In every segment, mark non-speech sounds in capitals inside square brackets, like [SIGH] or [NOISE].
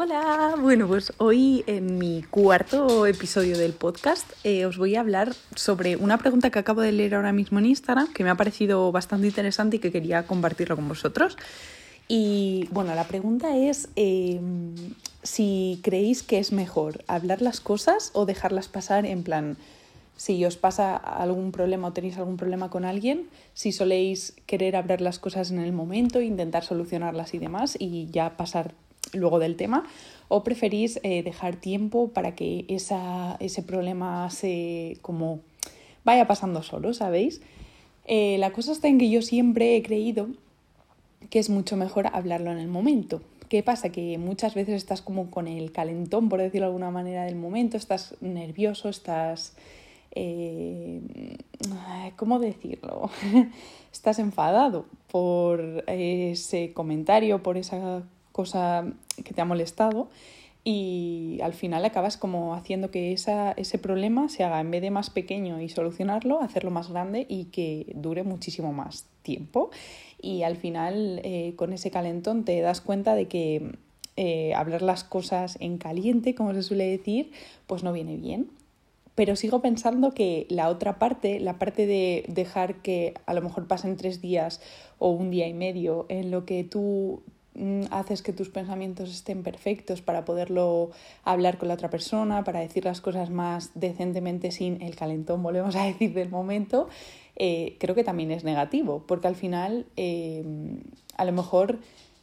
Hola, bueno, pues hoy en mi cuarto episodio del podcast eh, os voy a hablar sobre una pregunta que acabo de leer ahora mismo en Instagram, que me ha parecido bastante interesante y que quería compartirlo con vosotros. Y bueno, la pregunta es em, si creéis que es mejor hablar las cosas o dejarlas pasar en plan, si os pasa algún problema o tenéis algún problema con alguien, si soléis querer hablar las cosas en el momento, intentar solucionarlas y demás y ya pasar luego del tema, o preferís eh, dejar tiempo para que esa, ese problema se como vaya pasando solo, ¿sabéis? Eh, la cosa está en que yo siempre he creído que es mucho mejor hablarlo en el momento. ¿Qué pasa? Que muchas veces estás como con el calentón, por decirlo de alguna manera, del momento, estás nervioso, estás... Eh, ¿Cómo decirlo? [LAUGHS] estás enfadado por ese comentario, por esa cosa que te ha molestado y al final acabas como haciendo que esa, ese problema se haga en vez de más pequeño y solucionarlo, hacerlo más grande y que dure muchísimo más tiempo. Y al final eh, con ese calentón te das cuenta de que eh, hablar las cosas en caliente, como se suele decir, pues no viene bien. Pero sigo pensando que la otra parte, la parte de dejar que a lo mejor pasen tres días o un día y medio en lo que tú haces que tus pensamientos estén perfectos para poderlo hablar con la otra persona, para decir las cosas más decentemente sin el calentón, volvemos a [LAUGHS] decir, del momento, eh, creo que también es negativo, porque al final eh, a lo mejor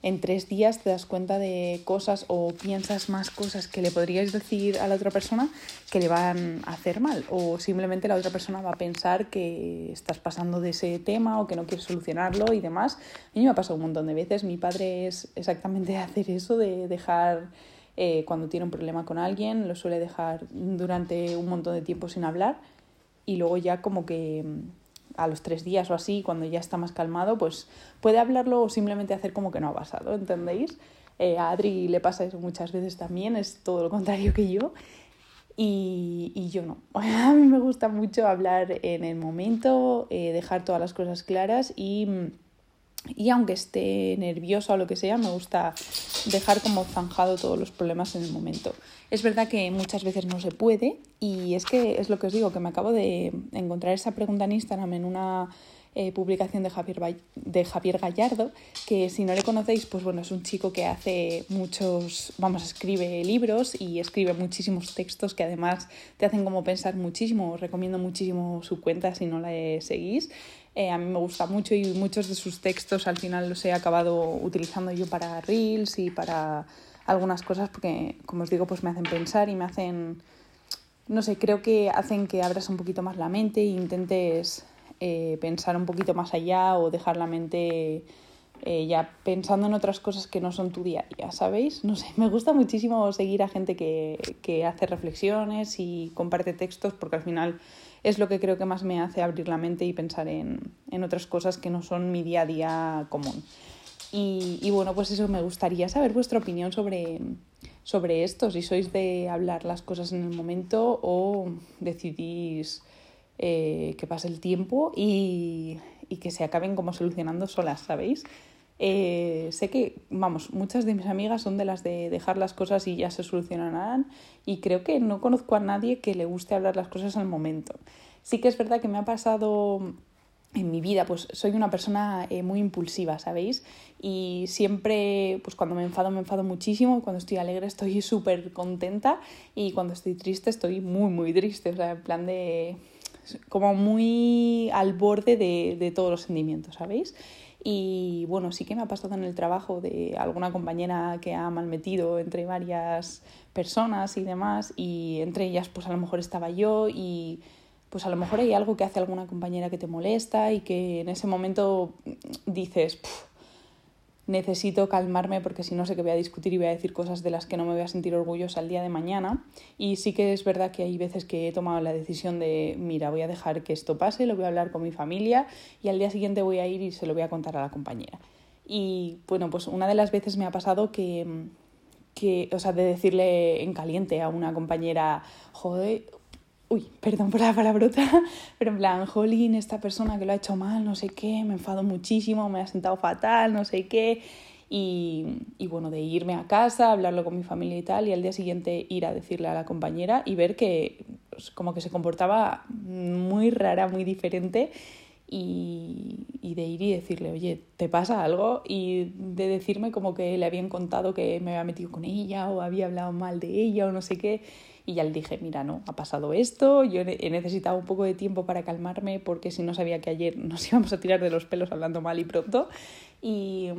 en tres días te das cuenta de cosas o piensas más cosas que le podrías decir a la otra persona que le van a hacer mal o simplemente la otra persona va a pensar que estás pasando de ese tema o que no quieres solucionarlo y demás. A mí me ha pasado un montón de veces. Mi padre es exactamente hacer eso de dejar eh, cuando tiene un problema con alguien, lo suele dejar durante un montón de tiempo sin hablar y luego ya como que a los tres días o así, cuando ya está más calmado, pues puede hablarlo o simplemente hacer como que no ha pasado, ¿entendéis? Eh, a Adri le pasa eso muchas veces también, es todo lo contrario que yo. Y, y yo no. [LAUGHS] A mí me gusta mucho hablar en el momento, eh, dejar todas las cosas claras y, y aunque esté nerviosa o lo que sea, me gusta dejar como zanjado todos los problemas en el momento. Es verdad que muchas veces no se puede y es que es lo que os digo, que me acabo de encontrar esa pregunta en Instagram en una eh, publicación de Javier, de Javier Gallardo, que si no le conocéis, pues bueno, es un chico que hace muchos, vamos, escribe libros y escribe muchísimos textos que además te hacen como pensar muchísimo. Os recomiendo muchísimo su cuenta si no la seguís. Eh, a mí me gusta mucho y muchos de sus textos al final los he acabado utilizando yo para Reels y para algunas cosas porque, como os digo, pues me hacen pensar y me hacen, no sé, creo que hacen que abras un poquito más la mente e intentes eh, pensar un poquito más allá o dejar la mente eh, ya pensando en otras cosas que no son tu día a ¿sabéis? No sé, [LAUGHS] me gusta muchísimo seguir a gente que, que hace reflexiones y comparte textos porque al final es lo que creo que más me hace abrir la mente y pensar en, en otras cosas que no son mi día a día común. Y, bueno, pues eso me gustaría saber vuestra opinión sobre, sobre esto, si sois de hablar las cosas en el momento o decidís eh, que pase el tiempo y, y, que se acaben como solucionando solas, ¿sabéis? Eh, sé que, vamos, muchas de mis amigas son de las de dejar las cosas y ya se solucionarán y creo que no conozco a nadie que le guste hablar las cosas al momento. Sí que es verdad que me ha pasado en mi vida, pues soy una persona eh, muy impulsiva, ¿sabéis? Y siempre, pues cuando me enfado, me enfado muchísimo, cuando estoy alegre estoy [LAUGHS] súper contenta y cuando estoy triste estoy muy, muy triste, o sea, en plan de... como muy al borde de, de todos los sentimientos, ¿sabéis? Y bueno, sí que me ha pasado en el trabajo de alguna compañera que ha malmetido entre varias personas y demás, y entre ellas pues a lo mejor estaba yo y pues a lo mejor hay algo que hace alguna compañera que te molesta y que en ese momento dices, necesito calmarme porque si no sé que voy a discutir y voy a decir cosas de las que no me voy a sentir orgullosa el día de mañana. Y sí que es verdad que hay veces que he tomado la decisión de, mira, voy a dejar que esto pase, lo voy a hablar con mi familia y al día siguiente voy a ir y se lo voy a contar a la compañera. Y bueno, pues una de las veces me ha pasado que, que o sea, de decirle en caliente a una compañera, joder, uy, perdón por la palabrota, [LAUGHS] pero en plan, jolín, esta persona que lo ha hecho mal, no sé qué, me enfado muchísimo, me ha sentado fatal, no sé qué. y, y, bueno, de irme a casa, hablarlo con mi familia y tal, y al día siguiente ir a decirle a la compañera y ver que pues, como que se comportaba muy rara, muy diferente y, y, de ir y decirle, oye, ¿te pasa algo? Y de decirme como que le habían contado que me había metido con ella o había hablado mal de ella o no sé qué. Y ya le dije, mira, no, ha pasado esto, yo he necesitado un poco de tiempo para calmarme porque si no sabía que ayer [LAUGHS] nos íbamos a tirar de los pelos hablando mal y pronto. Y,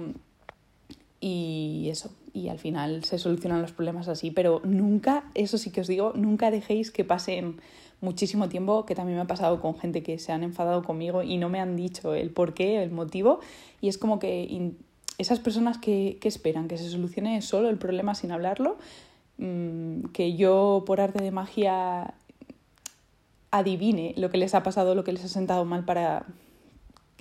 y eso, y al final se solucionan los problemas así, pero nunca, eso sí que os digo, nunca dejéis que pasen muchísimo tiempo, que también me ha pasado con gente que se han enfadado conmigo y no me han dicho el por qué, el motivo, y es como que esas personas que, que esperan que se solucione solo el problema sin hablarlo, mmm, que yo por arte de magia adivine lo que les ha pasado, lo que les ha sentado mal para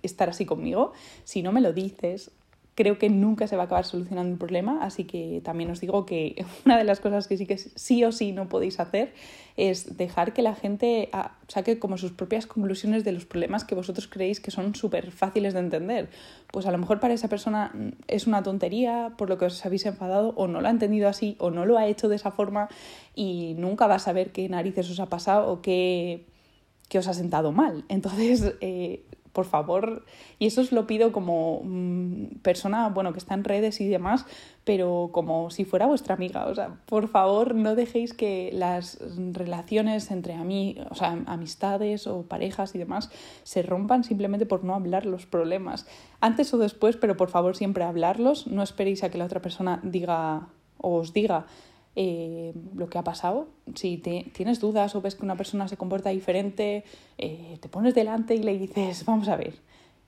estar así conmigo, si no me lo dices, creo que nunca se va a acabar solucionando el problema, así que también os digo que [LAUGHS] una de las cosas que sí que sí o sí no podéis hacer es dejar que la gente ah, saque como sus propias conclusiones de los problemas que vosotros creéis que son súper fáciles de entender. Pues a lo mejor para esa persona es una tontería por lo que os habéis enfadado o no lo ha entendido así o no lo ha hecho de esa forma y nunca va a saber qué narices os ha pasado o qué, qué os ha sentado mal. Entonces, [LAUGHS] eh, por favor, y eso os lo pido como mm, persona, bueno, que está en redes y demás, pero como si fuera vuestra amiga, o sea, por favor, no dejéis que las relaciones entre mí, o sea, amistades o parejas y demás se rompan simplemente por no hablar los problemas. Antes o después, pero por favor siempre hablarlos, no esperéis a que la otra persona diga o os diga eh, lo que ha pasado. Si te, tienes dudas o ves que una persona se comporta diferente, eh, te pones delante y le dices, [LAUGHS] vamos a ver,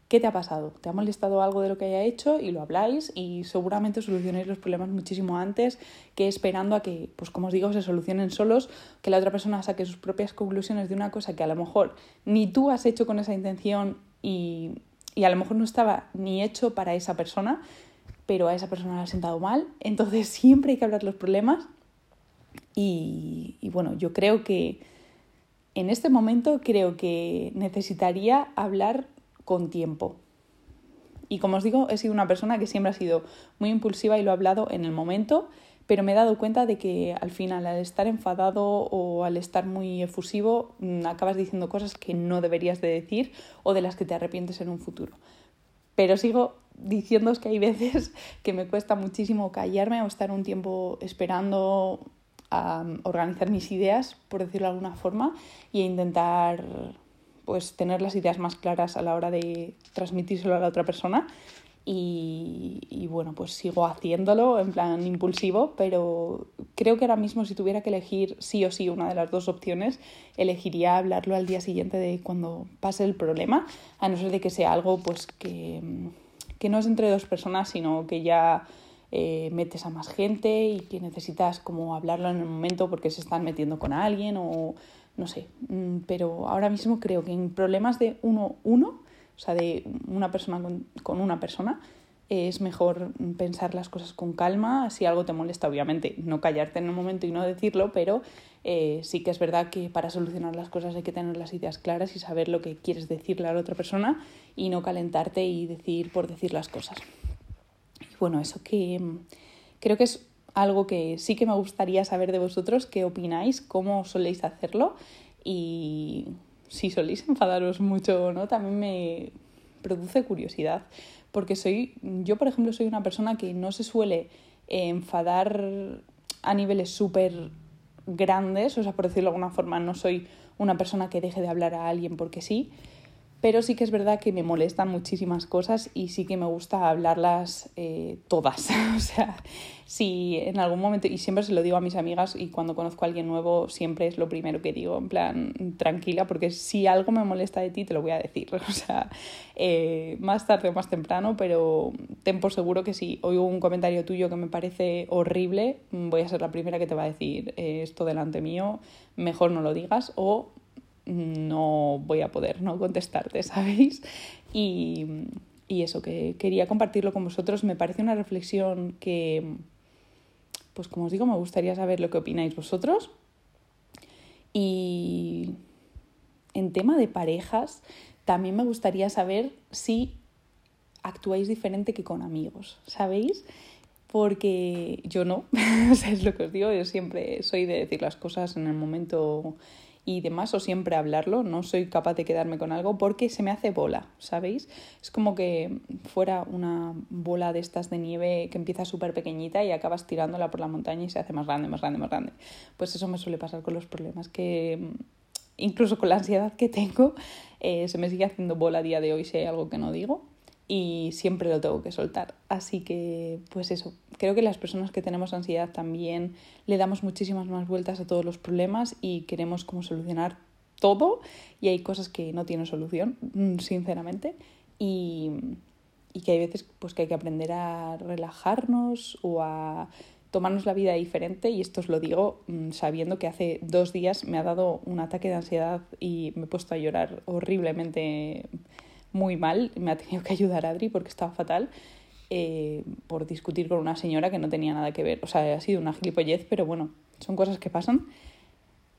¿qué te ha pasado? ¿Te ha molestado algo de lo que haya hecho? Y lo habláis y seguramente solucionéis los problemas muchísimo antes que esperando a que, pues como os digo, se solucionen solos, que la otra persona saque sus propias conclusiones de una cosa que a lo mejor ni tú has hecho con esa intención y, y a lo mejor no estaba ni hecho para esa persona, pero a esa persona le ha sentado mal. Entonces [LAUGHS] siempre hay que hablar los problemas y, bueno, yo creo que en este momento creo que necesitaría hablar con tiempo. Y como os digo, he sido una persona que siempre ha sido muy impulsiva y lo he hablado en el momento, pero me he dado cuenta de que al final al estar enfadado o al estar muy efusivo mm, acabas diciendo cosas que no deberías de decir o de las que te arrepientes en un futuro. Pero sigo diciéndoos que hay [LAUGHS] veces que me cuesta muchísimo callarme o estar un tiempo esperando a organizar mis ideas, por decirlo de alguna forma, y a intentar pues tener las ideas más claras a la hora de transmitírselo a la otra persona. Y, bueno, pues sigo haciéndolo en plan impulsivo, pero creo que ahora mismo si tuviera que elegir sí o sí una de las dos opciones, elegiría hablarlo al día siguiente de cuando pase el problema, a no ser de que sea algo pues que, que no es entre dos personas, sino que ya eh, metes a más gente y que necesitas como hablarlo en el momento porque se están metiendo con alguien o no sé. Mm, pero ahora mismo creo que en problemas de uno uno, o sea, de una persona con, una persona, es mejor pensar las cosas con calma. Si algo te molesta, obviamente, no callarte en el momento y no decirlo, pero eh, sí que es verdad que para solucionar las cosas hay que tener las ideas claras y saber lo que quieres decirle a la otra persona y no calentarte y decir por decir las cosas bueno, eso que creo que es algo que sí que me gustaría saber de vosotros, qué opináis, cómo soléis hacerlo y si soléis enfadaros mucho o no, también me produce curiosidad, porque soy, yo por ejemplo soy una persona que no se suele enfadar a niveles súper grandes, o sea, por decirlo de alguna forma, no soy una persona que deje de hablar a alguien porque sí, pero sí que es verdad que me molestan muchísimas cosas y sí que me gusta hablarlas eh, todas. [LAUGHS] o sea, si en algún momento, y siempre se lo digo a mis amigas y cuando conozco a alguien nuevo, siempre es lo primero que digo, en plan, tranquila, porque si algo me molesta de ti, te lo voy a decir. [LAUGHS] O sea, eh, más tarde o más temprano, pero ten por seguro que si oigo un comentario tuyo que me parece horrible, voy a ser la primera que te va a decir eh, esto delante mío, mejor no lo digas o no voy a poder no contestarte, ¿sabéis? Y, y eso, que quería compartirlo con vosotros. Me parece una reflexión que, pues como os digo, me gustaría saber lo que opináis vosotros. Y en tema de parejas, también me gustaría saber si actuáis diferente que con amigos, ¿sabéis? Porque yo no, [LAUGHS] es lo que os digo, yo siempre soy de decir las cosas en el momento y demás, o siempre hablarlo, no soy capaz de quedarme con algo porque se me hace bola, ¿sabéis? Es como que fuera una bola de estas de nieve que empieza súper pequeñita y acabas tirándola por la montaña y se hace más grande, más grande, más grande. Pues eso me suele pasar con los problemas que incluso con la ansiedad que tengo, eh, se me sigue haciendo bola a día de hoy si hay algo que no digo y siempre lo tengo que soltar. Así que, pues eso, creo que las personas que tenemos ansiedad también le damos muchísimas más vueltas a todos los problemas y queremos como solucionar todo y hay cosas que no tienen solución, mm, sinceramente, y, y que hay veces pues que hay que aprender a relajarnos o a tomarnos la vida diferente y esto os lo digo mm, sabiendo que hace dos días me ha dado un ataque de ansiedad y me he puesto a llorar horriblemente muy mal. Me ha tenido que ayudar Adri porque estaba fatal eh, por discutir con una señora que no tenía nada que ver. O sea, ha sido una gilipollez, pero bueno, son cosas que pasan.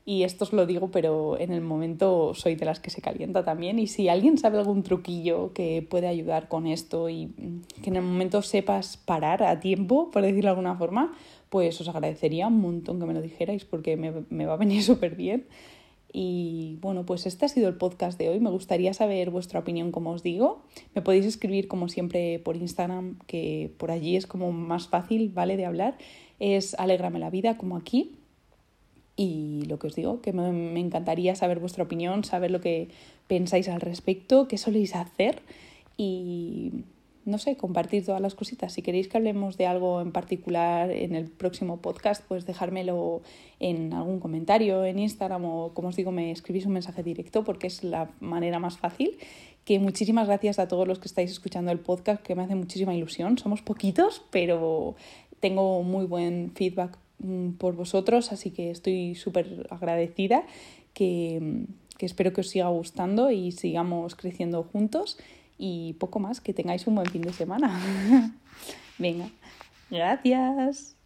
Y esto os lo digo, pero en el momento soy de las que se calienta también. Y si alguien sabe algún truquillo que puede ayudar con esto y que en el momento sepas parar a tiempo, por decirlo de alguna forma, pues os agradecería un montón que me lo dijerais porque me, me va a venir [LAUGHS] súper bien. Y bueno, pues este ha sido el podcast de hoy. Me gustaría saber vuestra opinión, como os digo. Me podéis escribir como siempre por Instagram, que por allí es como más fácil, ¿vale? De hablar. Es Alégrame la vida, como aquí. Y lo que os digo, que me, me encantaría saber vuestra opinión, saber lo que pensáis al respecto, qué soléis hacer y no sé, compartir todas las cositas. Si queréis que hablemos de algo en particular en el próximo podcast, pues dejármelo en algún comentario en Instagram o, como os digo, me escribís un mensaje directo porque es la manera más fácil. Que muchísimas gracias a todos los que estáis escuchando el podcast, que me hace muchísima ilusión. Somos poquitos, pero tengo muy buen feedback mm, por vosotros, así que estoy súper agradecida, que, que espero que os siga gustando y sigamos creciendo juntos y poco más, que tengáis un buen fin de semana. [LAUGHS] Venga, gracias.